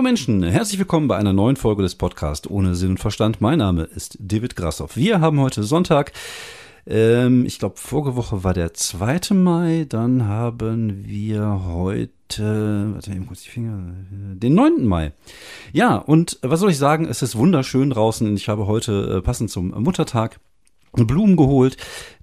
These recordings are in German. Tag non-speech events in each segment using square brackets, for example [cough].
Hallo Menschen, herzlich willkommen bei einer neuen Folge des Podcasts ohne Sinn und Verstand. Mein Name ist David Grassoff. Wir haben heute Sonntag. Ähm, ich glaube, vorige Woche war der 2. Mai. Dann haben wir heute, warte eben kurz die Finger, den 9. Mai. Ja, und was soll ich sagen? Es ist wunderschön draußen. Ich habe heute äh, passend zum Muttertag Blumen geholt,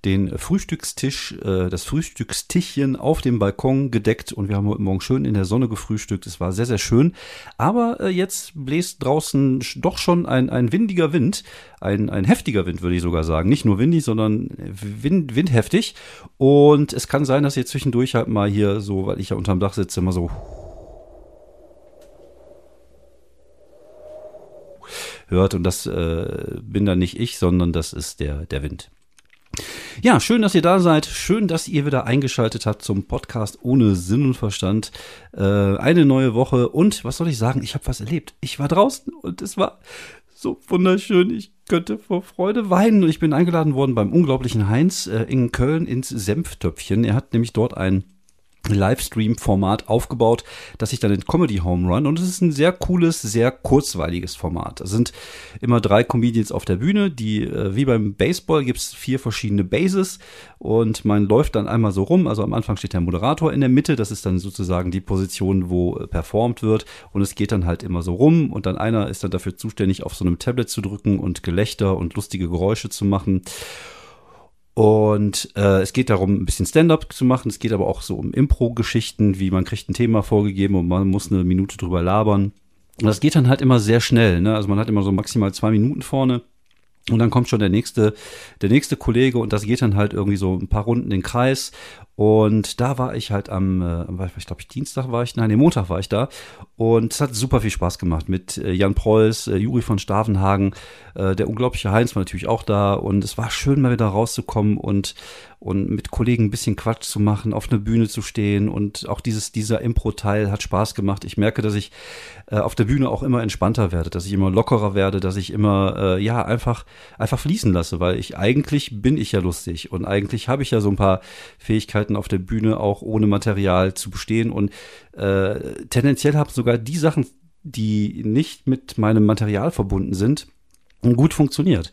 den Frühstückstisch, äh, das Frühstückstischchen auf dem Balkon gedeckt und wir haben heute Morgen schön in der Sonne gefrühstückt. Es war sehr, sehr schön. Aber äh, jetzt bläst draußen doch schon ein, ein windiger Wind, ein, ein heftiger Wind, würde ich sogar sagen. Nicht nur windig, sondern wind, windheftig. Und es kann sein, dass ihr zwischendurch halt mal hier so, weil ich ja unterm Dach sitze, immer so hört. Und das äh, bin dann nicht ich, sondern das ist der, der Wind. Ja, schön, dass ihr da seid. Schön, dass ihr wieder eingeschaltet habt zum Podcast ohne Sinn und Verstand. Äh, eine neue Woche und was soll ich sagen? Ich habe was erlebt. Ich war draußen und es war so wunderschön. Ich könnte vor Freude weinen. Und ich bin eingeladen worden beim unglaublichen Heinz äh, in Köln ins Senftöpfchen. Er hat nämlich dort ein Livestream-Format aufgebaut, das sich dann in Comedy Home Run und es ist ein sehr cooles, sehr kurzweiliges Format. Es sind immer drei Comedians auf der Bühne, die äh, wie beim Baseball gibt es vier verschiedene Bases und man läuft dann einmal so rum. Also am Anfang steht der Moderator in der Mitte, das ist dann sozusagen die Position, wo äh, performt wird und es geht dann halt immer so rum und dann einer ist dann dafür zuständig, auf so einem Tablet zu drücken und Gelächter und lustige Geräusche zu machen. Und äh, es geht darum, ein bisschen Stand-up zu machen. Es geht aber auch so um Impro-Geschichten, wie man kriegt ein Thema vorgegeben und man muss eine Minute drüber labern. Und das geht dann halt immer sehr schnell. Ne? Also man hat immer so maximal zwei Minuten vorne. Und dann kommt schon der nächste, der nächste Kollege und das geht dann halt irgendwie so ein paar Runden in den Kreis. Und da war ich halt am, äh, ich glaube, Dienstag war ich, nein, nee, Montag war ich da. Und es hat super viel Spaß gemacht mit äh, Jan Preuß, äh, Juri von Stavenhagen, äh, der unglaubliche Heinz war natürlich auch da. Und es war schön, mal wieder rauszukommen und, und mit Kollegen ein bisschen Quatsch zu machen, auf einer Bühne zu stehen. Und auch dieses, dieser Impro-Teil hat Spaß gemacht. Ich merke, dass ich äh, auf der Bühne auch immer entspannter werde, dass ich immer lockerer werde, dass ich immer, äh, ja, einfach, einfach fließen lasse, weil ich eigentlich bin ich ja lustig und eigentlich habe ich ja so ein paar Fähigkeiten auf der Bühne auch ohne Material zu bestehen und äh, tendenziell habe sogar die Sachen, die nicht mit meinem Material verbunden sind, gut funktioniert.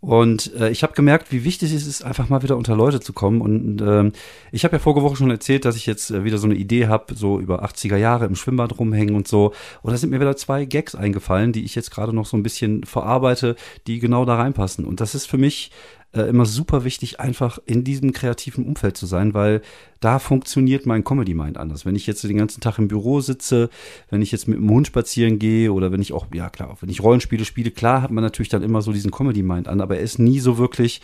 Und äh, ich habe gemerkt, wie wichtig es ist, einfach mal wieder unter Leute zu kommen. Und ähm, ich habe ja vorige Woche schon erzählt, dass ich jetzt äh, wieder so eine Idee habe, so über 80er Jahre im Schwimmbad rumhängen und so. Und da sind mir wieder zwei Gags eingefallen, die ich jetzt gerade noch so ein bisschen verarbeite, die genau da reinpassen. Und das ist für mich äh, immer super wichtig, einfach in diesem kreativen Umfeld zu sein, weil da funktioniert mein Comedy Mind anders. Wenn ich jetzt den ganzen Tag im Büro sitze, wenn ich jetzt mit dem Hund spazieren gehe oder wenn ich auch, ja klar, wenn ich Rollenspiele spiele, klar hat man natürlich dann immer so diesen Comedy Mind an, aber er ist nie so wirklich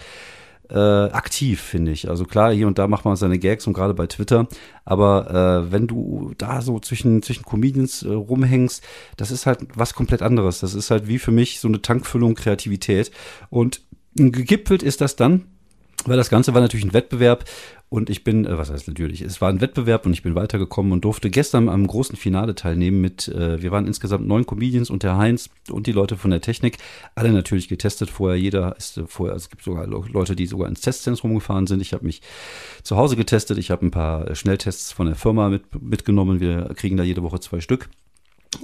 äh, aktiv, finde ich. Also klar, hier und da macht man seine Gags und gerade bei Twitter, aber äh, wenn du da so zwischen, zwischen Comedians äh, rumhängst, das ist halt was komplett anderes. Das ist halt wie für mich so eine Tankfüllung Kreativität und Gegipfelt ist das dann, weil das Ganze war natürlich ein Wettbewerb und ich bin, äh, was heißt natürlich, es war ein Wettbewerb und ich bin weitergekommen und durfte gestern am großen Finale teilnehmen mit, äh, wir waren insgesamt neun Comedians und der Heinz und die Leute von der Technik, alle natürlich getestet vorher, jeder ist äh, vorher, es gibt sogar Leute, die sogar ins Testzentrum gefahren sind. Ich habe mich zu Hause getestet, ich habe ein paar Schnelltests von der Firma mit, mitgenommen, wir kriegen da jede Woche zwei Stück.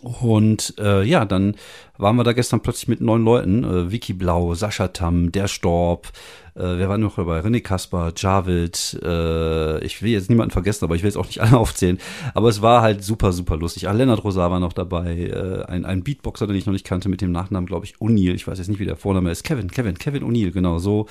Und äh, ja, dann waren wir da gestern plötzlich mit neun Leuten. Äh, Vicky Blau, Sascha Tam, Der Storb, äh, wer war noch dabei? René Kasper, Javid, äh, ich will jetzt niemanden vergessen, aber ich will jetzt auch nicht [laughs] alle aufzählen. Aber es war halt super, super lustig. Ah, Lennart Rosar war noch dabei, äh, ein, ein Beatboxer, den ich noch nicht kannte, mit dem Nachnamen, glaube ich, O'Neill. Ich weiß jetzt nicht, wie der Vorname ist. Kevin, Kevin, Kevin O'Neill, genau so.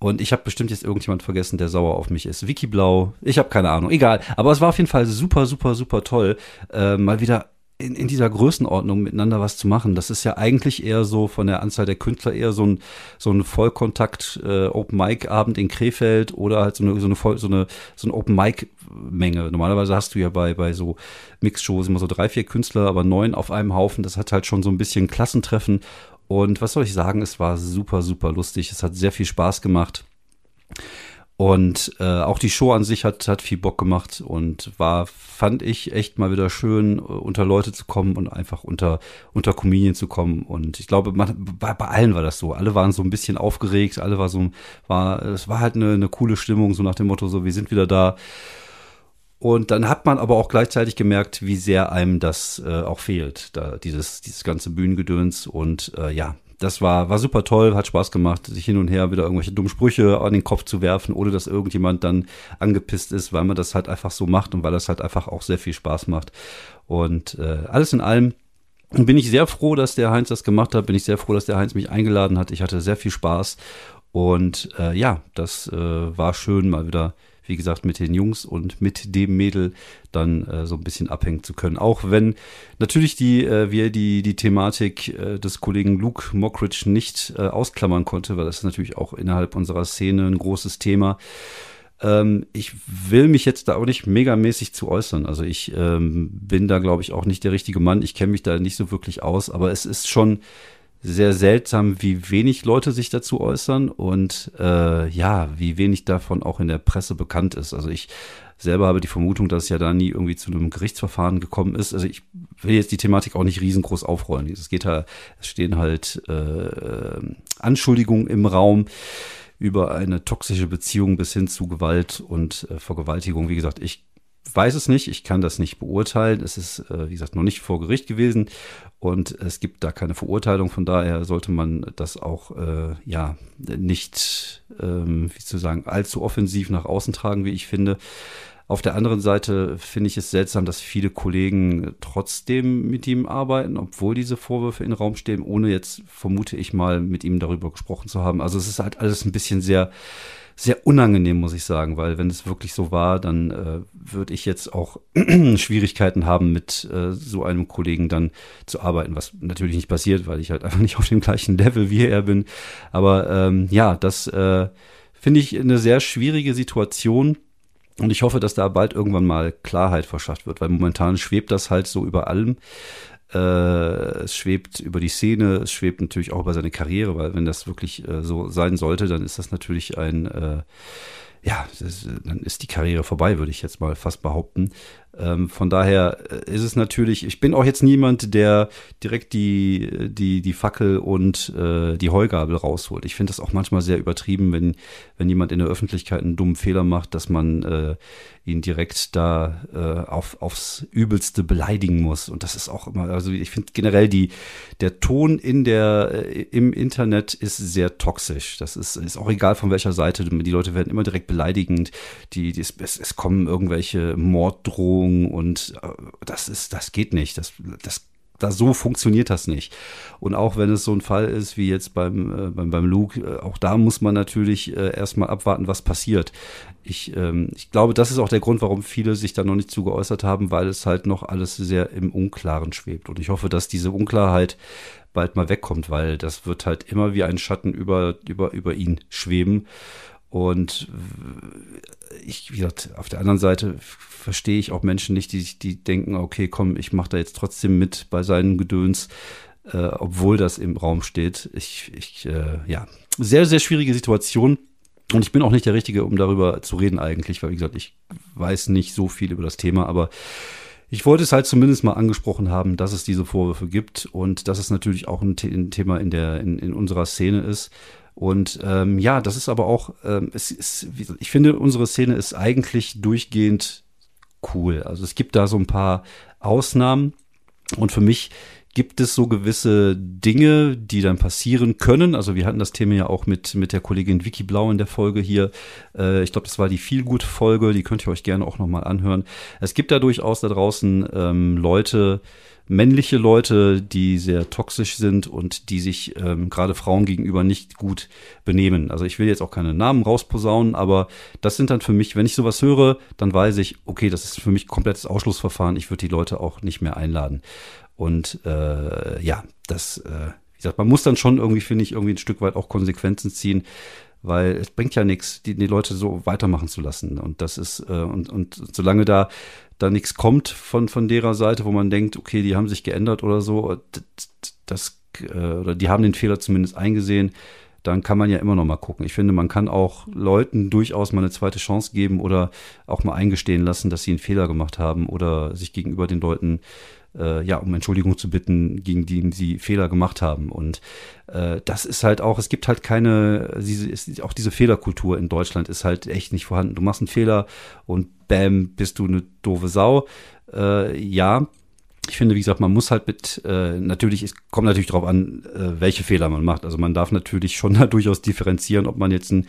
Und ich habe bestimmt jetzt irgendjemand vergessen, der sauer auf mich ist. Vicky Blau, ich habe keine Ahnung, egal. Aber es war auf jeden Fall super, super, super toll, äh, mal wieder in, in dieser Größenordnung miteinander was zu machen. Das ist ja eigentlich eher so von der Anzahl der Künstler eher so ein, so ein Vollkontakt äh, Open Mic Abend in Krefeld oder halt so eine, so eine, Voll, so eine, so eine Open Mic Menge. Normalerweise hast du ja bei, bei so Mixshows immer so drei, vier Künstler, aber neun auf einem Haufen. Das hat halt schon so ein bisschen Klassentreffen. Und was soll ich sagen? Es war super, super lustig. Es hat sehr viel Spaß gemacht. Und äh, auch die Show an sich hat, hat viel Bock gemacht und war, fand ich, echt mal wieder schön, äh, unter Leute zu kommen und einfach unter, unter Comedian zu kommen. Und ich glaube, man, bei, bei allen war das so. Alle waren so ein bisschen aufgeregt, alle war so, war, es war halt eine, eine coole Stimmung, so nach dem Motto, so, wir sind wieder da. Und dann hat man aber auch gleichzeitig gemerkt, wie sehr einem das äh, auch fehlt, da dieses, dieses ganze Bühnengedöns. Und äh, ja, das war, war super toll, hat Spaß gemacht, sich hin und her wieder irgendwelche dummen Sprüche an den Kopf zu werfen, ohne dass irgendjemand dann angepisst ist, weil man das halt einfach so macht und weil das halt einfach auch sehr viel Spaß macht. Und äh, alles in allem bin ich sehr froh, dass der Heinz das gemacht hat. Bin ich sehr froh, dass der Heinz mich eingeladen hat. Ich hatte sehr viel Spaß. Und äh, ja, das äh, war schön, mal wieder wie gesagt, mit den Jungs und mit dem Mädel dann äh, so ein bisschen abhängen zu können. Auch wenn natürlich die, äh, wir die, die Thematik äh, des Kollegen Luke Mockridge nicht äh, ausklammern konnte, weil das ist natürlich auch innerhalb unserer Szene ein großes Thema. Ähm, ich will mich jetzt da auch nicht megamäßig zu äußern. Also ich ähm, bin da, glaube ich, auch nicht der richtige Mann. Ich kenne mich da nicht so wirklich aus, aber es ist schon sehr seltsam, wie wenig Leute sich dazu äußern und äh, ja, wie wenig davon auch in der Presse bekannt ist. Also ich selber habe die Vermutung, dass es ja da nie irgendwie zu einem Gerichtsverfahren gekommen ist. Also ich will jetzt die Thematik auch nicht riesengroß aufrollen. Es geht halt, es stehen halt äh, Anschuldigungen im Raum über eine toxische Beziehung bis hin zu Gewalt und äh, Vergewaltigung. Wie gesagt, ich weiß es nicht, ich kann das nicht beurteilen. Es ist, äh, wie gesagt, noch nicht vor Gericht gewesen und es gibt da keine Verurteilung. Von daher sollte man das auch äh, ja nicht, ähm, wie zu sagen, allzu offensiv nach außen tragen, wie ich finde. Auf der anderen Seite finde ich es seltsam, dass viele Kollegen trotzdem mit ihm arbeiten, obwohl diese Vorwürfe in den Raum stehen, ohne jetzt, vermute ich mal, mit ihm darüber gesprochen zu haben. Also es ist halt alles ein bisschen sehr sehr unangenehm, muss ich sagen, weil wenn es wirklich so war, dann äh, würde ich jetzt auch [clears throat] Schwierigkeiten haben, mit äh, so einem Kollegen dann zu arbeiten, was natürlich nicht passiert, weil ich halt einfach [laughs] nicht auf dem gleichen Level wie er bin. Aber ähm, ja, das äh, finde ich eine sehr schwierige Situation. Und ich hoffe, dass da bald irgendwann mal Klarheit verschafft wird, weil momentan schwebt das halt so über allem. Äh, es schwebt über die Szene, es schwebt natürlich auch über seine Karriere, weil wenn das wirklich äh, so sein sollte, dann ist das natürlich ein, äh, ja, das, dann ist die Karriere vorbei, würde ich jetzt mal fast behaupten. Ähm, von daher äh, ist es natürlich, ich bin auch jetzt niemand, der direkt die, die, die Fackel und äh, die Heugabel rausholt. Ich finde das auch manchmal sehr übertrieben, wenn, wenn jemand in der Öffentlichkeit einen dummen Fehler macht, dass man äh, ihn direkt da äh, auf, aufs Übelste beleidigen muss. Und das ist auch immer, also ich finde generell die, der Ton in der, äh, im Internet ist sehr toxisch. Das ist, ist auch egal von welcher Seite. Die Leute werden immer direkt beleidigend. Die, die es, es kommen irgendwelche Morddrohungen und äh, das ist, das geht nicht. Das, das da so funktioniert das nicht. Und auch wenn es so ein Fall ist wie jetzt beim, äh, beim, beim Luke, äh, auch da muss man natürlich äh, erstmal abwarten, was passiert. Ich, ähm, ich glaube, das ist auch der Grund, warum viele sich da noch nicht zu geäußert haben, weil es halt noch alles sehr im Unklaren schwebt. Und ich hoffe, dass diese Unklarheit bald mal wegkommt, weil das wird halt immer wie ein Schatten über, über, über ihn schweben. Und ich, wie gesagt, auf der anderen Seite verstehe ich auch Menschen nicht, die, die denken, okay, komm, ich mache da jetzt trotzdem mit bei seinen Gedöns, äh, obwohl das im Raum steht. Ich, ich äh, ja, sehr, sehr schwierige Situation. Und ich bin auch nicht der Richtige, um darüber zu reden eigentlich, weil, wie gesagt, ich weiß nicht so viel über das Thema, aber ich wollte es halt zumindest mal angesprochen haben, dass es diese Vorwürfe gibt und dass es natürlich auch ein, Thema in, der, in, in unserer Szene ist. Und ähm, ja, das ist aber auch, ähm, es ist, ich finde, unsere Szene ist eigentlich durchgehend cool. Also es gibt da so ein paar Ausnahmen und für mich gibt es so gewisse Dinge, die dann passieren können. Also wir hatten das Thema ja auch mit, mit der Kollegin Vicky Blau in der Folge hier. Äh, ich glaube, das war die Feelgood-Folge, die könnt ihr euch gerne auch nochmal anhören. Es gibt da durchaus da draußen ähm, Leute, männliche Leute, die sehr toxisch sind und die sich ähm, gerade Frauen gegenüber nicht gut benehmen. Also ich will jetzt auch keine Namen rausposaunen, aber das sind dann für mich, wenn ich sowas höre, dann weiß ich, okay, das ist für mich komplettes Ausschlussverfahren. Ich würde die Leute auch nicht mehr einladen. Und äh, ja, das, äh, wie gesagt, man muss dann schon irgendwie, finde ich, irgendwie ein Stück weit auch Konsequenzen ziehen, weil es bringt ja nichts, die, die Leute so weitermachen zu lassen. Und das ist, äh, und, und solange da da nichts kommt von, von derer Seite, wo man denkt, okay, die haben sich geändert oder so, das, äh, oder die haben den Fehler zumindest eingesehen, dann kann man ja immer noch mal gucken. Ich finde, man kann auch Leuten durchaus mal eine zweite Chance geben oder auch mal eingestehen lassen, dass sie einen Fehler gemacht haben oder sich gegenüber den Leuten äh, ja, um Entschuldigung zu bitten, gegen die sie Fehler gemacht haben. Und äh, das ist halt auch, es gibt halt keine, diese, ist, auch diese Fehlerkultur in Deutschland ist halt echt nicht vorhanden. Du machst einen Fehler und bam, bist du eine doofe Sau. Äh, ja, ich finde, wie gesagt, man muss halt mit, äh, natürlich, es kommt natürlich darauf an, äh, welche Fehler man macht. Also man darf natürlich schon [laughs] da durchaus differenzieren, ob man jetzt einen,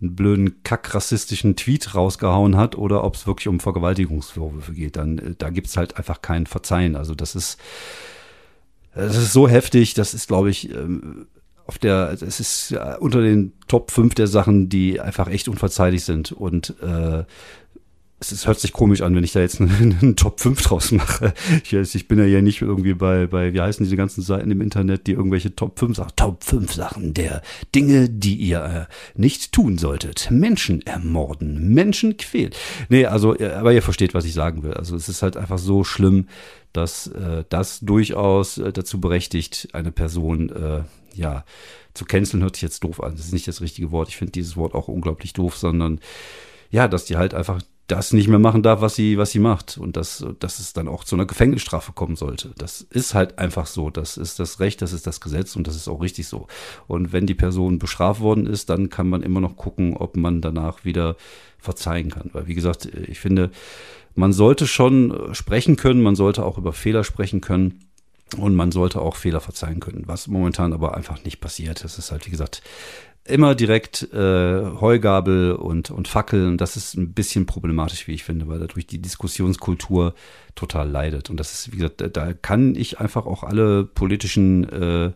einen blöden, kackrassistischen Tweet rausgehauen hat oder ob es wirklich um Vergewaltigungsvorwürfe geht. Dann, äh, da gibt's halt einfach kein Verzeihen. Also das ist, das ist so heftig, das ist, glaube ich, ähm, auf der, es ist äh, unter den Top 5 der Sachen, die einfach echt unverzeihlich sind. Und äh, es, es hört sich komisch an, wenn ich da jetzt [laughs] einen, einen Top 5 draus mache. Ich, ich bin ja hier nicht irgendwie bei, bei, wie heißen diese ganzen Seiten im Internet, die irgendwelche Top 5 Sachen, Top 5 Sachen der Dinge, die ihr äh, nicht tun solltet. Menschen ermorden, Menschen quälen. Nee, also, äh, aber ihr versteht, was ich sagen will. Also es ist halt einfach so schlimm, dass äh, das durchaus äh, dazu berechtigt, eine Person, äh, ja, zu canceln hört sich jetzt doof an. Das ist nicht das richtige Wort. Ich finde dieses Wort auch unglaublich doof, sondern ja, dass die halt einfach das nicht mehr machen darf, was sie, was sie macht. Und dass, dass es dann auch zu einer Gefängnisstrafe kommen sollte. Das ist halt einfach so. Das ist das Recht, das ist das Gesetz und das ist auch richtig so. Und wenn die Person bestraft worden ist, dann kann man immer noch gucken, ob man danach wieder verzeihen kann. Weil, wie gesagt, ich finde, man sollte schon sprechen können, man sollte auch über Fehler sprechen können. Und man sollte auch Fehler verzeihen können, was momentan aber einfach nicht passiert. Das ist halt, wie gesagt, immer direkt äh, Heugabel und, und Fackel. Und das ist ein bisschen problematisch, wie ich finde, weil dadurch die Diskussionskultur total leidet. Und das ist, wie gesagt, da, da kann ich einfach auch alle politischen äh,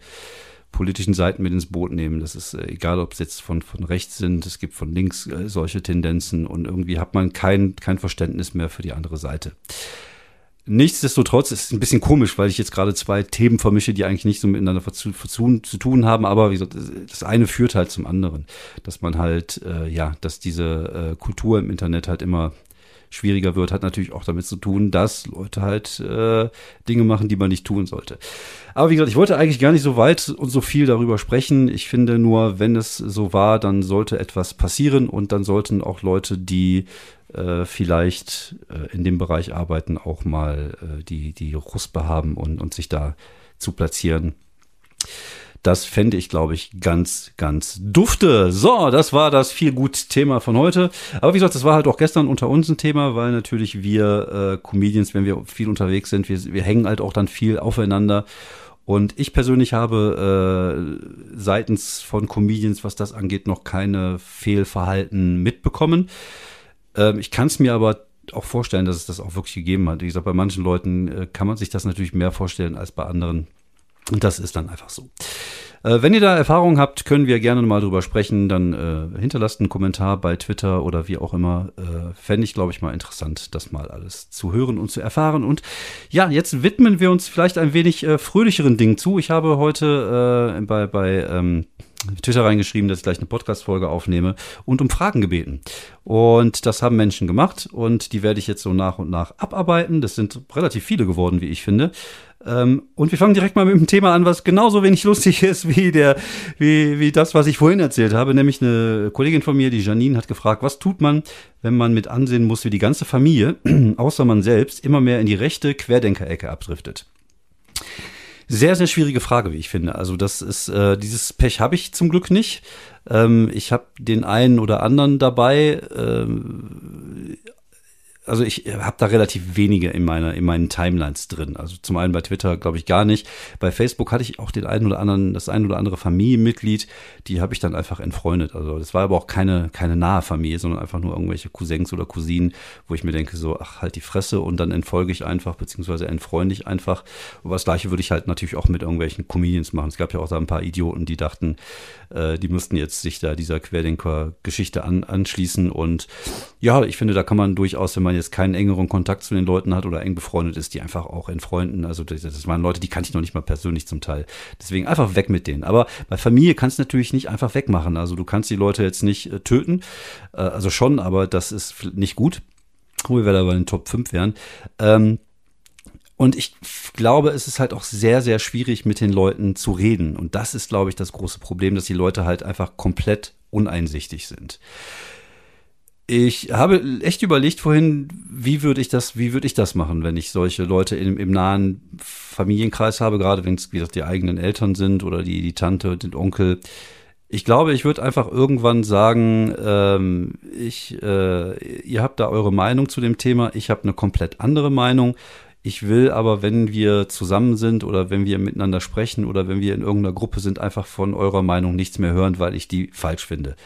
politischen Seiten mit ins Boot nehmen. Das ist äh, egal, ob es jetzt von, von rechts sind, es gibt von links äh, solche Tendenzen und irgendwie hat man kein, kein Verständnis mehr für die andere Seite. Nichtsdestotrotz ist es ein bisschen komisch, weil ich jetzt gerade zwei Themen vermische, die eigentlich nicht so miteinander zu, zu, tun haben, aber wie gesagt, das eine führt halt zum anderen. Dass man halt, äh, ja, dass diese äh, Kultur im Internet halt immer schwieriger wird, hat natürlich auch damit zu tun, dass Leute halt äh, Dinge machen, die man nicht tun sollte. Aber wie gesagt, ich wollte eigentlich gar nicht so weit und so viel darüber sprechen. Ich finde nur, wenn es so war, dann sollte etwas passieren und dann sollten auch Leute, die äh, vielleicht äh, in dem Bereich arbeiten, auch mal äh, die, die Ruspe haben und, und sich da zu platzieren. Das fände ich, glaube ich, ganz, ganz dufte. So, das war das viel gut Thema von heute. Aber wie gesagt, das war halt auch gestern unter uns ein Thema, weil natürlich wir äh, Comedians, wenn wir viel unterwegs sind, wir, wir hängen halt auch dann viel aufeinander. Und ich persönlich habe äh, seitens von Comedians, was das angeht, noch keine Fehlverhalten mitbekommen. Ähm, ich kann es mir aber auch vorstellen, dass es das auch wirklich gegeben hat. Wie gesagt, bei manchen Leuten äh, kann man sich das natürlich mehr vorstellen als bei anderen. Und das ist dann einfach so. Äh, wenn ihr da Erfahrungen habt, können wir gerne mal drüber sprechen. Dann äh, hinterlasst einen Kommentar bei Twitter oder wie auch immer. Äh, Fände ich, glaube ich, mal interessant, das mal alles zu hören und zu erfahren. Und ja, jetzt widmen wir uns vielleicht ein wenig äh, fröhlicheren Dingen zu. Ich habe heute äh, bei, bei ähm, Twitter reingeschrieben, dass ich gleich eine Podcast-Folge aufnehme und um Fragen gebeten. Und das haben Menschen gemacht und die werde ich jetzt so nach und nach abarbeiten. Das sind relativ viele geworden, wie ich finde. Ähm, und wir fangen direkt mal mit einem Thema an, was genauso wenig lustig ist wie der, wie, wie das, was ich vorhin erzählt habe. Nämlich eine Kollegin von mir, die Janine, hat gefragt, was tut man, wenn man mit ansehen muss, wie die ganze Familie, [clears throat] außer man selbst, immer mehr in die rechte Querdenkerecke abdriftet. Sehr, sehr schwierige Frage, wie ich finde. Also das ist, äh, dieses Pech habe ich zum Glück nicht. Ähm, ich habe den einen oder anderen dabei. Ähm, also ich habe da relativ wenige in meiner in meinen Timelines drin. Also zum einen bei Twitter glaube ich gar nicht. Bei Facebook hatte ich auch den einen oder anderen, das ein oder andere Familienmitglied, die habe ich dann einfach entfreundet. Also das war aber auch keine keine nahe Familie, sondern einfach nur irgendwelche Cousins oder Cousinen, wo ich mir denke so, ach halt die Fresse und dann entfolge ich einfach beziehungsweise entfreunde ich einfach. Und das gleiche würde ich halt natürlich auch mit irgendwelchen Comedians machen. Es gab ja auch da ein paar Idioten, die dachten, äh, die müssten jetzt sich da dieser Querdenker-Geschichte an, anschließen und ja, ich finde, da kann man durchaus, wenn man jetzt keinen engeren Kontakt zu den Leuten hat oder eng befreundet ist, die einfach auch entfreunden. Also das, das waren Leute, die kannte ich noch nicht mal persönlich zum Teil. Deswegen einfach weg mit denen. Aber bei Familie kannst du natürlich nicht einfach wegmachen. Also du kannst die Leute jetzt nicht äh, töten. Äh, also schon, aber das ist nicht gut. Wo wir da bei den Top 5 wären. Ähm, und ich glaube, es ist halt auch sehr, sehr schwierig, mit den Leuten zu reden. Und das ist, glaube ich, das große Problem, dass die Leute halt einfach komplett uneinsichtig sind Ich habe echt überlegt vorhin, wie würde ich das, wie würde ich das machen, wenn ich solche Leute im, im nahen Familienkreis habe, gerade wenn es, wie gesagt, die eigenen Eltern sind oder die, die Tante, den Onkel. Ich glaube, ich würde einfach irgendwann sagen, ähm, ich, äh, ihr habt da eure Meinung zu dem Thema, ich habe eine komplett andere Meinung. Ich will aber, wenn wir zusammen sind oder wenn wir miteinander sprechen oder wenn wir in irgendeiner Gruppe sind, einfach von eurer Meinung nichts mehr hören, weil ich die falsch finde.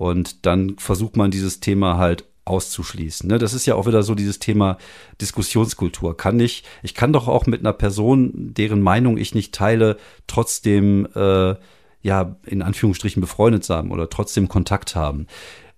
Und dann versucht man dieses Thema halt auszuschließen. Ne? Das ist ja auch wieder so dieses Thema Diskussionskultur. Kann ich, ich kann doch auch mit einer Person, deren Meinung ich nicht teile, trotzdem äh, ja in Anführungsstrichen befreundet sein oder trotzdem Kontakt haben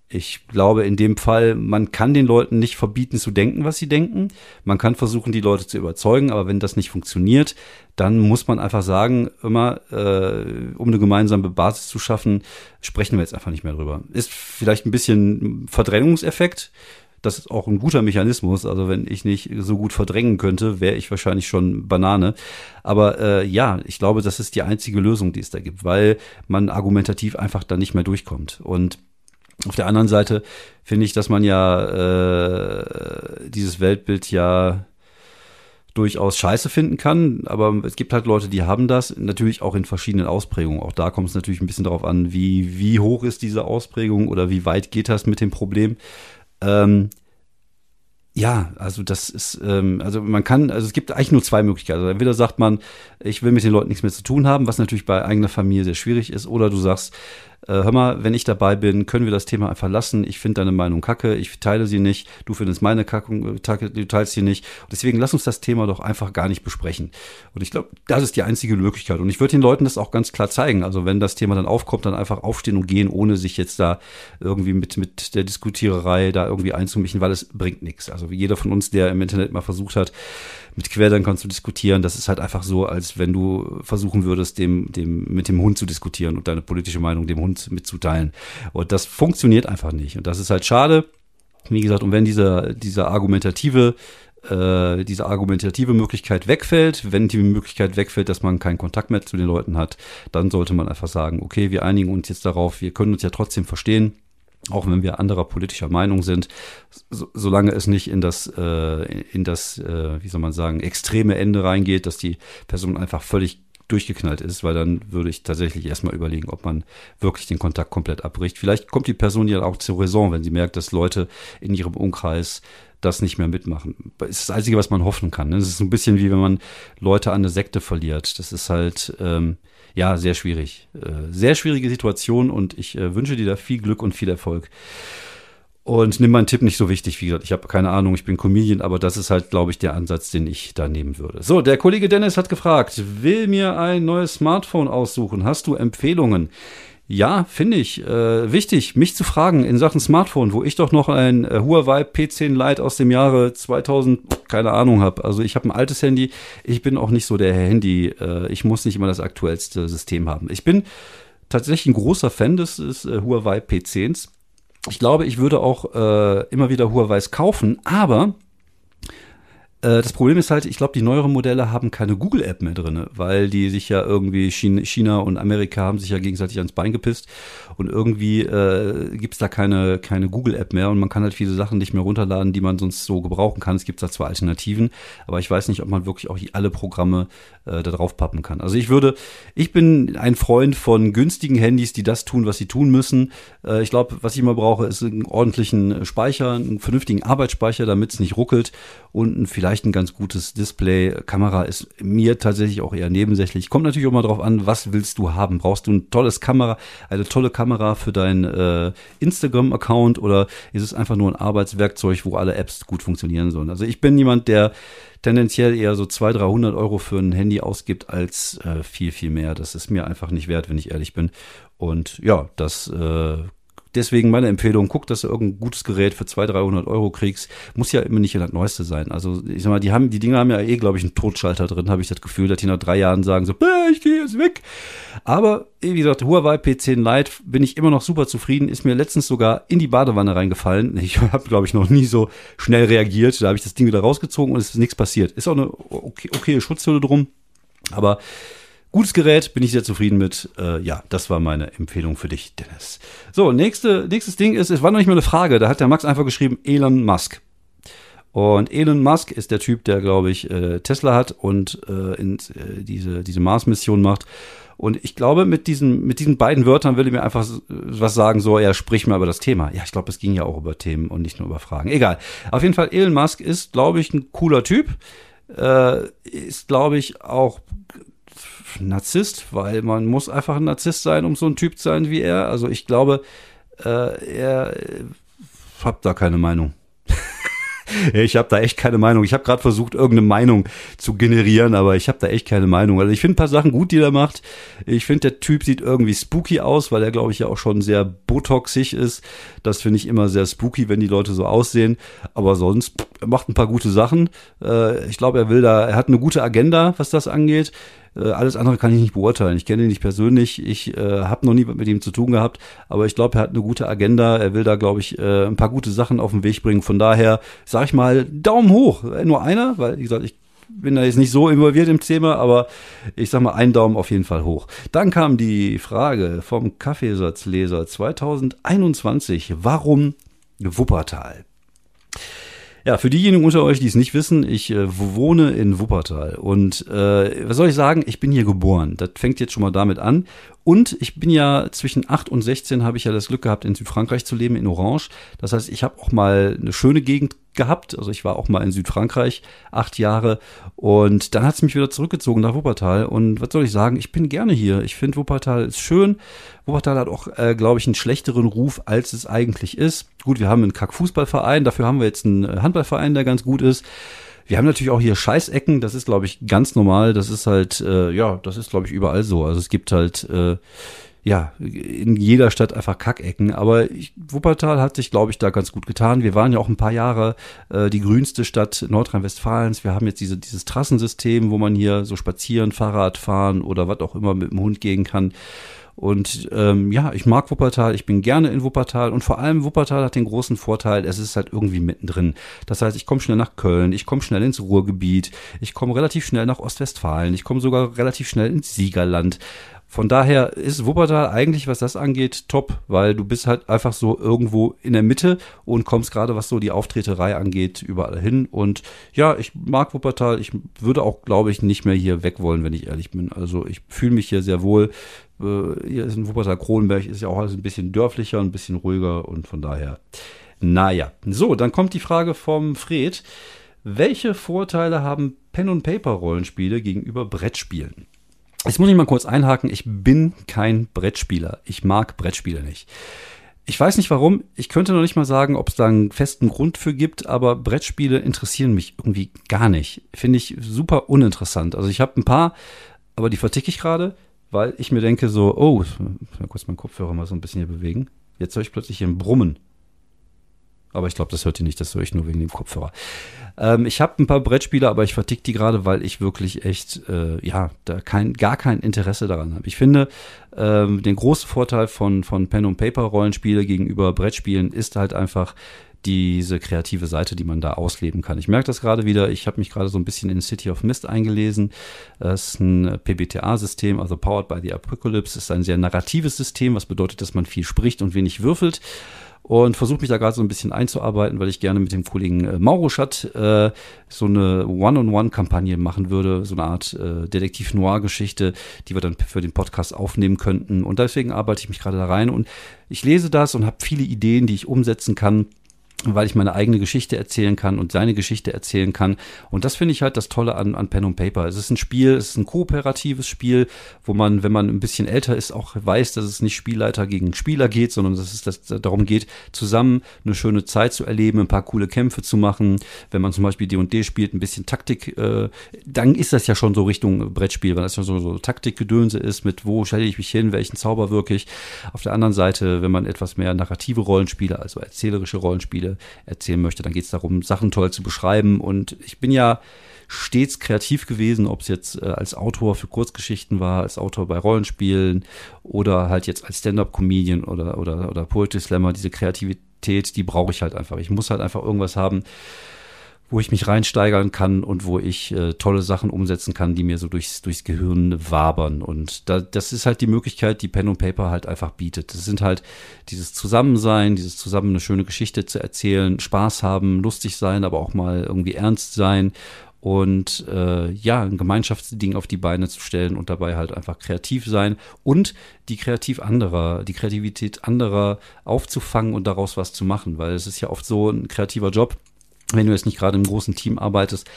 ich glaube in dem Fall, man kann den Leuten nicht verbieten zu denken, was sie denken. Man kann versuchen, die Leute zu überzeugen, aber wenn das nicht funktioniert, dann muss man einfach sagen, immer, äh, um eine gemeinsame Basis zu schaffen, sprechen wir jetzt einfach nicht mehr drüber. Ist vielleicht ein bisschen Verdrängungseffekt. Das ist auch ein guter Mechanismus. Also wenn ich nicht so gut verdrängen könnte, wäre ich wahrscheinlich schon Banane. Aber äh, ja, ich glaube, das ist die einzige Lösung, die es da gibt, weil man argumentativ einfach da nicht mehr durchkommt. Und auf der anderen Seite finde ich, dass man ja äh, dieses Weltbild ja durchaus scheiße finden kann, aber es gibt halt Leute, die haben das, natürlich auch in verschiedenen Ausprägungen. Auch da kommt es natürlich ein bisschen darauf an, wie, wie hoch ist diese Ausprägung oder wie weit geht das mit dem Problem. Ähm, ja, also das ist, ähm, also man kann, also es gibt eigentlich nur zwei Möglichkeiten. Also entweder sagt man, ich will mit den Leuten nichts mehr zu tun haben, was natürlich bei eigener Familie sehr schwierig ist, oder du sagst, hör mal, wenn ich dabei bin, können wir das Thema einfach lassen. Ich finde deine Meinung kacke, ich teile sie nicht, du findest meine Kacke, äh, du teilst sie nicht. Deswegen lass uns das Thema doch einfach gar nicht besprechen. Und ich glaube, das ist die einzige Möglichkeit. Und ich würde den Leuten das auch ganz klar zeigen. Also wenn das Thema dann aufkommt, dann einfach aufstehen und gehen, ohne sich jetzt da irgendwie mit, mit der Diskutiererei da irgendwie einzumischen, weil es bringt nichts. Also wie jeder von uns, der im Internet mal versucht hat, mit Querdenkern zu diskutieren. Das ist halt einfach so, als wenn du versuchen würdest, dem, dem, mit dem Hund zu diskutieren und deine politische Meinung dem Hund mitzuteilen. Und das funktioniert einfach nicht. Und das ist halt schade. Wie gesagt, und wenn dieser, dieser argumentative äh, diese argumentative Möglichkeit wegfällt, wenn die Möglichkeit wegfällt, dass man keinen Kontakt mehr zu den Leuten hat, dann sollte man einfach sagen, okay, wir einigen uns jetzt darauf, wir können uns ja trotzdem verstehen auch wenn wir anderer politischer Meinung sind, so, solange es nicht in das, äh, in das, äh, wie soll man sagen, extreme Ende reingeht, dass die Person einfach völlig durchgeknallt ist, weil dann würde ich tatsächlich erstmal überlegen, ob man wirklich den Kontakt komplett abbricht. Vielleicht kommt die Person ja auch zur Raison, wenn sie merkt, dass Leute in ihrem Umkreis das nicht mehr mitmachen. Das ist das Einzige, was man hoffen kann. Es ist ein bisschen wie wenn man Leute an eine Sekte verliert. Das ist halt, ähm, ja, sehr schwierig. Äh, sehr schwierige Situation und ich äh, wünsche dir da viel Glück und viel Erfolg. Und nimm meinen Tipp nicht so wichtig, wie gesagt, ich habe keine Ahnung, ich bin Comedian, aber das ist halt, glaube ich, der Ansatz, den ich da nehmen würde. So, der Kollege Dennis hat gefragt, will mir ein neues Smartphone aussuchen? Hast du Empfehlungen? Ja, finde ich äh, wichtig, mich zu fragen in Sachen Smartphone, wo ich doch noch ein äh, Huawei P10 Lite aus dem Jahre 2000, keine Ahnung habe. Also ich habe ein altes Handy, ich bin auch nicht so der Handy, äh, ich muss nicht immer das aktuellste System haben. Ich bin tatsächlich ein großer Fan des, des äh, Huawei P10s. Ich glaube, ich würde auch äh, immer wieder Huawei's kaufen, aber das Problem ist halt, ich glaube, die neueren Modelle haben keine Google-App mehr drin, weil die sich ja irgendwie, China und Amerika haben sich ja gegenseitig ans Bein gepisst und irgendwie äh, gibt es da keine, keine Google-App mehr und man kann halt viele Sachen nicht mehr runterladen, die man sonst so gebrauchen kann. Es gibt da zwar Alternativen, aber ich weiß nicht, ob man wirklich auch alle Programme äh, da drauf pappen kann. Also ich würde, ich bin ein Freund von günstigen Handys, die das tun, was sie tun müssen. Äh, ich glaube, was ich immer brauche, ist einen ordentlichen Speicher, einen vernünftigen Arbeitsspeicher, damit es nicht ruckelt und vielleicht vielleicht ein ganz gutes Display. Kamera ist mir tatsächlich auch eher nebensächlich. Kommt natürlich auch mal drauf an, was willst du haben? Brauchst du ein tolles Kamera, eine tolle Kamera für deinen äh, Instagram-Account oder ist es einfach nur ein Arbeitswerkzeug, wo alle Apps gut funktionieren sollen? Also ich bin jemand, der tendenziell eher so 200, 300 Euro für ein Handy ausgibt als äh, viel, viel mehr. Das ist mir einfach nicht wert, wenn ich ehrlich bin. Und ja, das äh, Deswegen meine Empfehlung, guck, dass du irgendein gutes Gerät für 200, 300 Euro kriegst. Muss ja immer nicht das Neueste sein. Also ich sag mal, die haben, die Dinger haben ja eh, glaube ich, einen Totschalter drin, habe ich das Gefühl, dass die nach drei Jahren sagen so, ich gehe jetzt weg. Aber wie gesagt, Huawei P10 Lite bin ich immer noch super zufrieden. Ist mir letztens sogar in die Badewanne reingefallen. [laughs] Ich habe, glaube ich, noch nie so schnell reagiert. Da habe ich das Ding wieder rausgezogen und es ist nichts passiert. Ist auch eine okay, okay Schutzhülle drum. Aber Gutes Gerät, bin ich sehr zufrieden mit. Äh, ja, das war meine Empfehlung für dich, Dennis. So, nächste, nächstes Ding ist, es war noch nicht mal eine Frage, da hat der Max einfach geschrieben, Elon Musk. Und Elon Musk ist der Typ, der, glaube ich, äh, Tesla hat und äh, in, äh, diese, diese Mars-Mission macht. Und ich glaube, mit diesen, mit diesen beiden Wörtern will er mir einfach was sagen, so, ja, sprich mal über das Thema. Ja, ich glaube, es ging ja auch über Themen und nicht nur über Fragen. Egal. Auf jeden Fall, Elon Musk ist, glaube ich, ein cooler Typ. Äh, ist, glaube ich, auch Narzisst, weil man muss einfach ein Narzisst sein, um so ein Typ zu sein wie er. Also ich glaube, äh, er äh, hab da keine Meinung. [laughs] ich habe da echt keine Meinung. Ich habe gerade versucht, irgendeine Meinung zu generieren, aber ich habe da echt keine Meinung. Also ich finde ein paar Sachen gut, die er macht. Ich finde, der Typ sieht irgendwie spooky aus, weil er, glaube ich, ja auch schon sehr botoxig ist. Das finde ich immer sehr spooky, wenn die Leute so aussehen. Aber sonst, pff, er macht ein paar gute Sachen. Äh, ich glaube, er will da, er hat eine gute Agenda, was das angeht. Äh, alles andere kann ich nicht beurteilen. Ich kenne ihn nicht persönlich. Ich äh, habe noch nie mit ihm zu tun gehabt. Aber ich glaube, er hat eine gute Agenda. Er will da, glaube ich, äh, ein paar gute Sachen auf den Weg bringen. Von daher sage ich mal Daumen hoch. Äh, nur einer, weil, wie gesagt, ich bin da jetzt nicht so involviert im Thema, aber ich sag mal, einen Daumen auf jeden Fall hoch. Dann kam die Frage vom Kaffeesatzleser 2021. Warum Wuppertal? Ja, für diejenigen unter euch, die es nicht wissen, ich äh, wohne in Wuppertal und äh, was soll ich sagen, ich bin hier geboren. Das fängt jetzt schon mal damit an. Und ich bin ja zwischen 8 und 16 habe ich ja das Glück gehabt, in Südfrankreich zu leben, in Orange. Das heißt, ich habe auch mal eine schöne Gegend gehabt. Also ich war auch mal in Südfrankreich acht Jahre und dann hat es mich wieder zurückgezogen nach Wuppertal. Und was soll ich sagen? Ich bin gerne hier. Ich finde Wuppertal ist schön. Wuppertal hat auch, äh, glaube ich, einen schlechteren Ruf, als es eigentlich ist. Gut, wir haben einen Kack-Fußballverein. Dafür haben wir jetzt einen äh, Handballverein, der ganz gut ist. Wir haben natürlich auch hier Scheißecken, das ist, glaube ich, ganz normal. Das ist halt, äh, ja, das ist, glaube ich, überall so. Also es gibt halt, äh, ja, in jeder Stadt einfach Kackecken. Aber ich, Wuppertal hat sich, glaube ich, da ganz gut getan. Wir waren ja auch ein paar Jahre äh, die grünste Stadt Nordrhein-Westfalens. Wir haben jetzt diese, dieses Trassensystem, wo man hier so spazieren, Fahrrad fahren oder was auch immer mit dem Hund gehen kann. Und ähm, ja, ich mag Wuppertal, ich bin gerne in Wuppertal und vor allem Wuppertal hat den großen Vorteil, es ist halt irgendwie mittendrin. Das heißt, ich komme schnell nach Köln, ich komme schnell ins Ruhrgebiet, ich komme relativ schnell nach Ostwestfalen, ich komme sogar relativ schnell ins Siegerland. Von daher ist Wuppertal eigentlich, was das angeht, top, weil du bist halt einfach so irgendwo in der Mitte und kommst gerade, was so die Auftreterei angeht, überall hin. Und ja, ich mag Wuppertal. Ich würde auch, glaube ich, nicht mehr hier weg wollen, wenn ich ehrlich bin. Also ich fühle mich hier sehr wohl. Äh, hier ist in Wuppertal-Kronenberg, ist ja auch alles ein bisschen dörflicher, ein bisschen ruhiger und von daher, naja. So, dann kommt die Frage vom Fred. Welche Vorteile haben Pen- und Paper-Rollenspiele gegenüber Brettspielen? Jetzt muss ich mal kurz einhaken, ich bin kein Brettspieler. Ich mag Brettspiele nicht. Ich weiß nicht warum, ich könnte noch nicht mal sagen, ob es da einen festen Grund für gibt, aber Brettspiele interessieren mich irgendwie gar nicht. Finde ich super uninteressant. Also ich habe ein paar, aber die verticke ich gerade, weil ich mir denke so, oh, ich muss mal kurz meinen Kopfhörer mal so ein bisschen hier bewegen. Jetzt höre ich plötzlich hier ein Brummen. Aber ich glaube, das hört ihr nicht, das höre ich nur wegen dem Kopfhörer. Ähm, ich habe ein paar Brettspiele, aber ich vertick die gerade, weil ich wirklich echt, äh, ja, da kein, gar kein Interesse daran habe. Ich finde, ähm, den großen Vorteil von, von Pen und Paper Rollenspiele gegenüber Brettspielen ist halt einfach, diese kreative Seite, die man da ausleben kann. Ich merke das gerade wieder. Ich habe mich gerade so ein bisschen in City of Mist eingelesen. Das ist ein PBTA-System, also Powered by the Apocalypse. Das ist ein sehr narratives System, was bedeutet, dass man viel spricht und wenig würfelt und versuche mich da gerade so ein bisschen einzuarbeiten, weil ich gerne mit dem Kollegen äh, Mauro Schatt äh, so eine One-on-One-Kampagne machen würde, so eine Art äh, Detektiv-Noir-Geschichte, die wir dann für den Podcast aufnehmen könnten. Und deswegen arbeite ich mich gerade da rein und ich lese das und habe viele Ideen, die ich umsetzen kann weil ich meine eigene Geschichte erzählen kann und seine Geschichte erzählen kann. Und das finde ich halt das Tolle an, an Pen und Paper. Es ist ein Spiel, es ist ein kooperatives Spiel, wo man, wenn man ein bisschen älter ist, auch weiß, dass es nicht Spielleiter gegen Spieler geht, sondern dass es das, darum geht, zusammen eine schöne Zeit zu erleben, ein paar coole Kämpfe zu machen. Wenn man zum Beispiel D&D spielt, ein bisschen Taktik, äh, dann ist das ja schon so Richtung Brettspiel, weil das ja so, so Taktikgedönse ist, mit wo stelle ich mich hin, welchen Zauber wirklich. Auf der anderen Seite, wenn man etwas mehr narrative Rollenspiele, also erzählerische Rollenspiele erzählen möchte, dann geht es darum, Sachen toll zu beschreiben. Und ich bin ja stets kreativ gewesen, ob es jetzt äh, als Autor für Kurzgeschichten war, als Autor bei Rollenspielen oder halt jetzt als Stand-up-Comedian oder, oder, oder Poetry Slammer. Diese Kreativität, die brauche ich halt einfach. Ich muss halt einfach irgendwas haben, wo ich mich reinsteigern kann und wo ich äh, tolle Sachen umsetzen kann, die mir so durchs, durchs Gehirn wabern. Und da, das ist halt die Möglichkeit, die Pen und Paper halt einfach bietet. Das sind halt dieses Zusammensein, dieses zusammen eine schöne Geschichte zu erzählen, Spaß haben, lustig sein, aber auch mal irgendwie ernst sein und äh, ja, ein Gemeinschaftsding auf die Beine zu stellen und dabei halt einfach kreativ sein und die kreativ anderer, die Kreativität anderer aufzufangen und daraus was zu machen, weil es ist ja oft so ein kreativer Job, wenn du jetzt nicht gerade im großen Team arbeitest,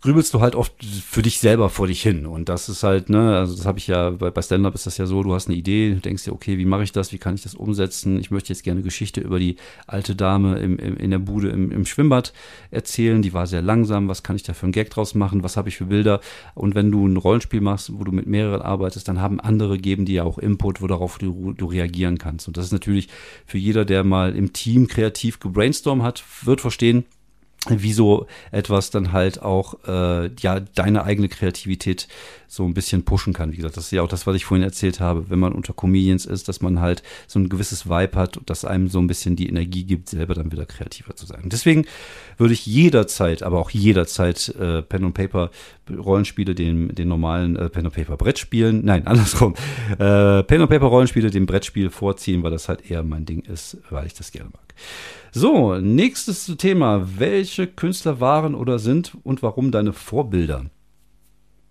grübelst du halt oft für dich selber vor dich hin. Und das ist halt, ne, also das habe ich ja, bei, bei Stand-Up ist das ja so, du hast eine Idee, denkst dir, okay, wie mache ich das, wie kann ich das umsetzen? Ich möchte jetzt gerne Geschichte über die alte Dame im, im, in der Bude im, im Schwimmbad erzählen. Die war sehr langsam, was kann ich da für einen Gag draus machen, was habe ich für Bilder? Und wenn du ein Rollenspiel machst, wo du mit mehreren arbeitest, dann haben andere, geben dir ja auch Input, wo darauf du, du reagieren kannst. Und das ist natürlich für jeder, der mal im Team kreativ gebrainstormt hat, wird verstehen, wie so etwas dann halt auch äh, ja deine eigene Kreativität so ein bisschen pushen kann. Wie gesagt, das ist ja auch das, was ich vorhin erzählt habe, wenn man unter Comedians ist, dass man halt so ein gewisses Vibe hat und das einem so ein bisschen die Energie gibt, selber dann wieder kreativer zu sein. Deswegen würde ich jederzeit, aber auch jederzeit äh, Pen und Paper Rollenspiele den, den normalen äh, Pen und Paper Brettspielen, nein, [laughs] andersrum, äh, Pen und Paper Rollenspiele dem Brettspiel vorziehen, weil das halt eher mein Ding ist, weil ich das gerne mag. So, nächstes Thema. Welche Künstler waren oder sind und warum deine Vorbilder?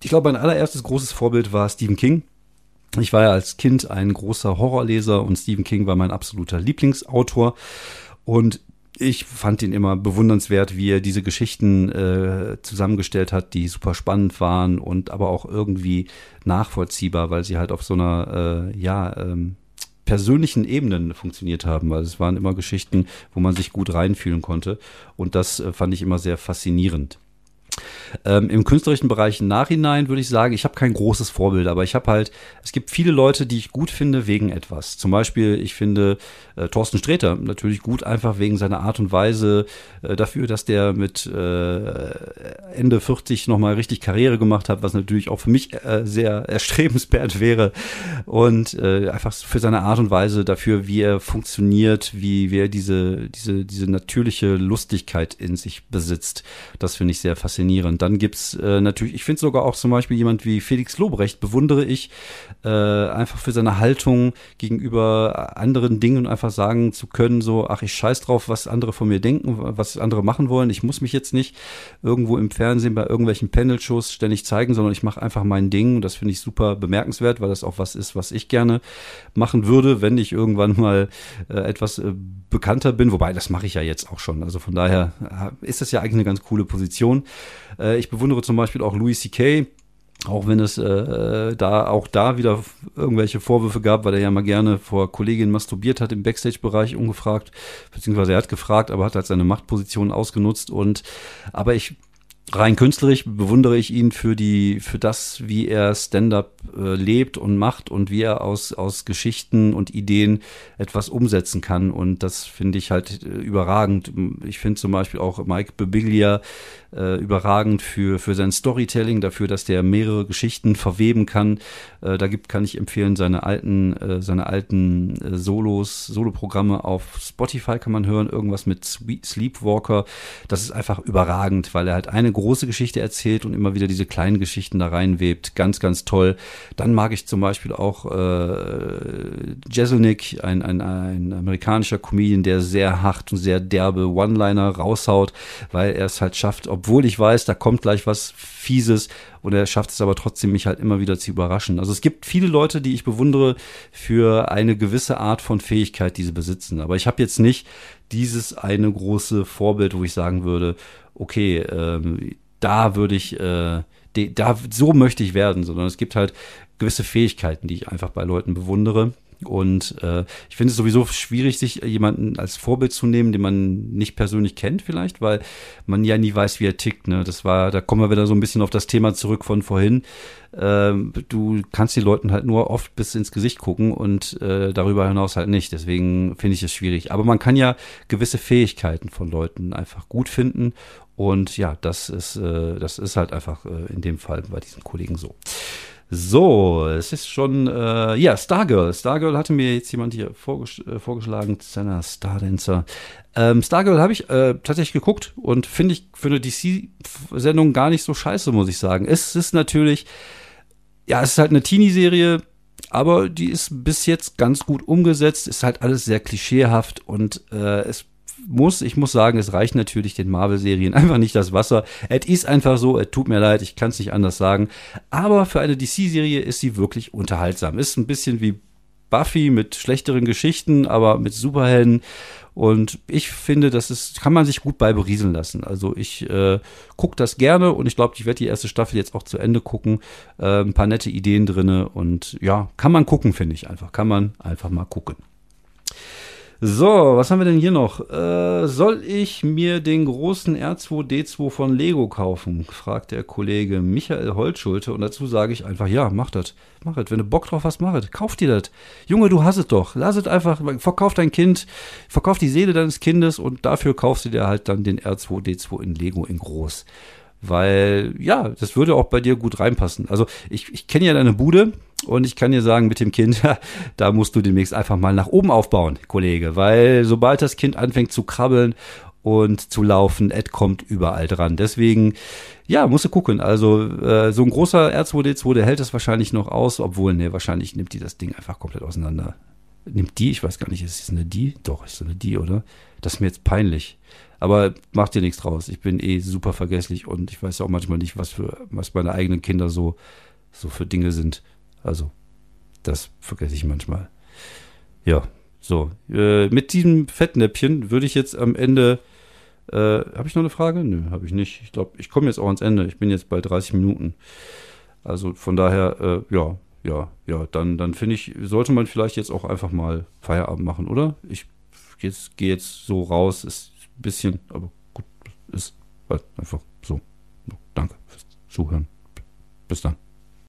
Ich glaube, mein allererstes großes Vorbild war Stephen King. Ich war ja als Kind ein großer Horrorleser und Stephen King war mein absoluter Lieblingsautor. Und ich fand ihn immer bewundernswert, wie er diese Geschichten äh, zusammengestellt hat, die super spannend waren und aber auch irgendwie nachvollziehbar, weil sie halt auf so einer, äh, ja, ähm, persönlichen Ebenen funktioniert haben, weil es waren immer Geschichten, wo man sich gut reinfühlen konnte. Und das äh, fand ich immer sehr faszinierend. Ähm, Im künstlerischen Bereich im Nachhinein würde ich sagen, ich habe kein großes Vorbild, aber ich habe halt, es gibt viele Leute, die ich gut finde wegen etwas. Zum Beispiel, ich finde äh, Thorsten Sträter natürlich gut, einfach wegen seiner Art und Weise äh, dafür, dass der mit äh, Ende 40 nochmal richtig Karriere gemacht hat, was natürlich auch für mich äh, sehr [laughs] erstrebenswert wäre. Und äh, einfach für seine Art und Weise dafür, wie er funktioniert, wie, wie er diese, diese, diese natürliche Lustigkeit in sich besitzt. Das finde ich sehr faszinierend. Dann gibt's äh, natürlich, ich finde sogar auch zum Beispiel jemand wie Felix Lobrecht bewundere ich äh, einfach für seine Haltung gegenüber anderen Dingen und einfach sagen zu können, so, ach, ich scheiß drauf, was andere von mir denken, was andere machen wollen. Ich muss mich jetzt nicht irgendwo im Fernsehen bei irgendwelchen Panel-Shows ständig zeigen, sondern ich mache einfach mein Ding. Und das finde ich super bemerkenswert, weil das auch was ist, was ich gerne machen würde, wenn ich irgendwann mal äh, etwas äh, bekannter bin. Wobei, das mache ich ja jetzt auch schon. Also von daher äh, ist das ja eigentlich eine ganz coole Position. Äh, ich bewundere zum Beispiel auch Louis C.K., auch wenn es äh, da auch da wieder irgendwelche Vorwürfe gab, weil er ja mal gerne vor Kolleginnen masturbiert hat im Backstage-Bereich ungefragt, beziehungsweise er hat gefragt, aber hat halt seine Machtposition ausgenutzt und aber ich rein künstlerisch bewundere ich ihn für die, für das, wie er Stand-up äh, lebt und macht und wie er aus, aus Geschichten und Ideen etwas umsetzen kann. Und das finde ich halt äh, überragend. Ich finde zum Beispiel auch Mike Bebiglia äh, überragend für, für sein Storytelling, dafür, dass der mehrere Geschichten verweben kann. Äh, da gibt, kann ich empfehlen, seine alten, äh, seine alten äh, Solos, Soloprogramme auf Spotify kann man hören, irgendwas mit Sleepwalker. Das ist einfach überragend, weil er halt eine große Geschichte erzählt und immer wieder diese kleinen Geschichten da reinwebt. Ganz, ganz toll. Dann mag ich zum Beispiel auch äh, Jeselnik, ein, ein, ein amerikanischer Comedian, der sehr hart und sehr derbe One-Liner raushaut, weil er es halt schafft, obwohl ich weiß, da kommt gleich was Fieses und er schafft es aber trotzdem, mich halt immer wieder zu überraschen. Also es gibt viele Leute, die ich bewundere für eine gewisse Art von Fähigkeit, die sie besitzen. Aber ich habe jetzt nicht dieses eine große Vorbild, wo ich sagen würde, okay, ähm, da würde ich, äh, de, da so möchte ich werden, sondern es gibt halt gewisse Fähigkeiten, die ich einfach bei Leuten bewundere. Und äh, ich finde es sowieso schwierig, sich jemanden als Vorbild zu nehmen, den man nicht persönlich kennt, vielleicht, weil man ja nie weiß, wie er tickt. Ne? Das war, da kommen wir wieder so ein bisschen auf das Thema zurück von vorhin. Ähm, du kannst den Leuten halt nur oft bis ins Gesicht gucken und äh, darüber hinaus halt nicht. Deswegen finde ich es schwierig. Aber man kann ja gewisse Fähigkeiten von Leuten einfach gut finden. Und ja, das ist, äh, das ist halt einfach äh, in dem Fall bei diesen Kollegen so. So, es ist schon, äh, ja, Stargirl. Stargirl hatte mir jetzt jemand hier vorges äh, vorgeschlagen, seiner Stardancer. Ähm, Stargirl habe ich äh, tatsächlich geguckt und finde ich für eine DC-Sendung gar nicht so scheiße, muss ich sagen. Es ist natürlich, ja, es ist halt eine Teenie-Serie, aber die ist bis jetzt ganz gut umgesetzt, ist halt alles sehr klischeehaft und äh, es muss, ich muss sagen, es reicht natürlich den Marvel-Serien [laughs] einfach nicht das Wasser. Es ist einfach so, es tut mir leid, ich kann es nicht anders sagen. Aber für eine DC-Serie ist sie wirklich unterhaltsam. Ist ein bisschen wie Buffy mit schlechteren Geschichten, aber mit Superhelden. Und ich finde, das ist, kann man sich gut bei berieseln lassen. Also ich äh, gucke das gerne und ich glaube, ich werde die erste Staffel jetzt auch zu Ende gucken. Äh, ein paar nette Ideen drinne und ja, kann man gucken, finde ich einfach. Kann man einfach mal gucken. So, was haben wir denn hier noch? Äh, soll ich mir den großen R2D2 von Lego kaufen? fragt der Kollege Michael Holtschulte. Und dazu sage ich einfach, ja, mach das. Mach das. Wenn du Bock drauf hast, mach das. Kauf dir das. Junge, du hast es doch. Lass es einfach. Verkauf dein Kind. Verkauf die Seele deines Kindes und dafür kaufst du dir halt dann den R2D2 in Lego in groß. Weil, ja, das würde auch bei dir gut reinpassen. Also, ich, ich kenne ja deine Bude und ich kann dir sagen, mit dem Kind, [laughs] da musst du demnächst einfach mal nach oben aufbauen, Kollege. Weil sobald das Kind anfängt zu krabbeln und zu laufen, Ed kommt überall dran. Deswegen, ja, musst du gucken. Also, äh, so ein großer R2D2, der hält das wahrscheinlich noch aus, obwohl, ne, wahrscheinlich nimmt die das Ding einfach komplett auseinander. Nimmt die, ich weiß gar nicht, ist es eine die? Doch, ist eine die, oder? Das ist mir jetzt peinlich. Aber macht dir nichts draus. Ich bin eh super vergesslich und ich weiß ja auch manchmal nicht, was für, was meine eigenen Kinder so, so für Dinge sind. Also, das vergesse ich manchmal. Ja, so. Äh, mit diesem Fettnäppchen würde ich jetzt am Ende. Äh, habe ich noch eine Frage? Nö, habe ich nicht. Ich glaube, ich komme jetzt auch ans Ende. Ich bin jetzt bei 30 Minuten. Also von daher, äh, ja, ja, ja, dann, dann finde ich, sollte man vielleicht jetzt auch einfach mal Feierabend machen, oder? Ich gehe jetzt so raus, ist ein bisschen, aber gut, ist halt einfach so. Danke fürs Zuhören. Bis dann.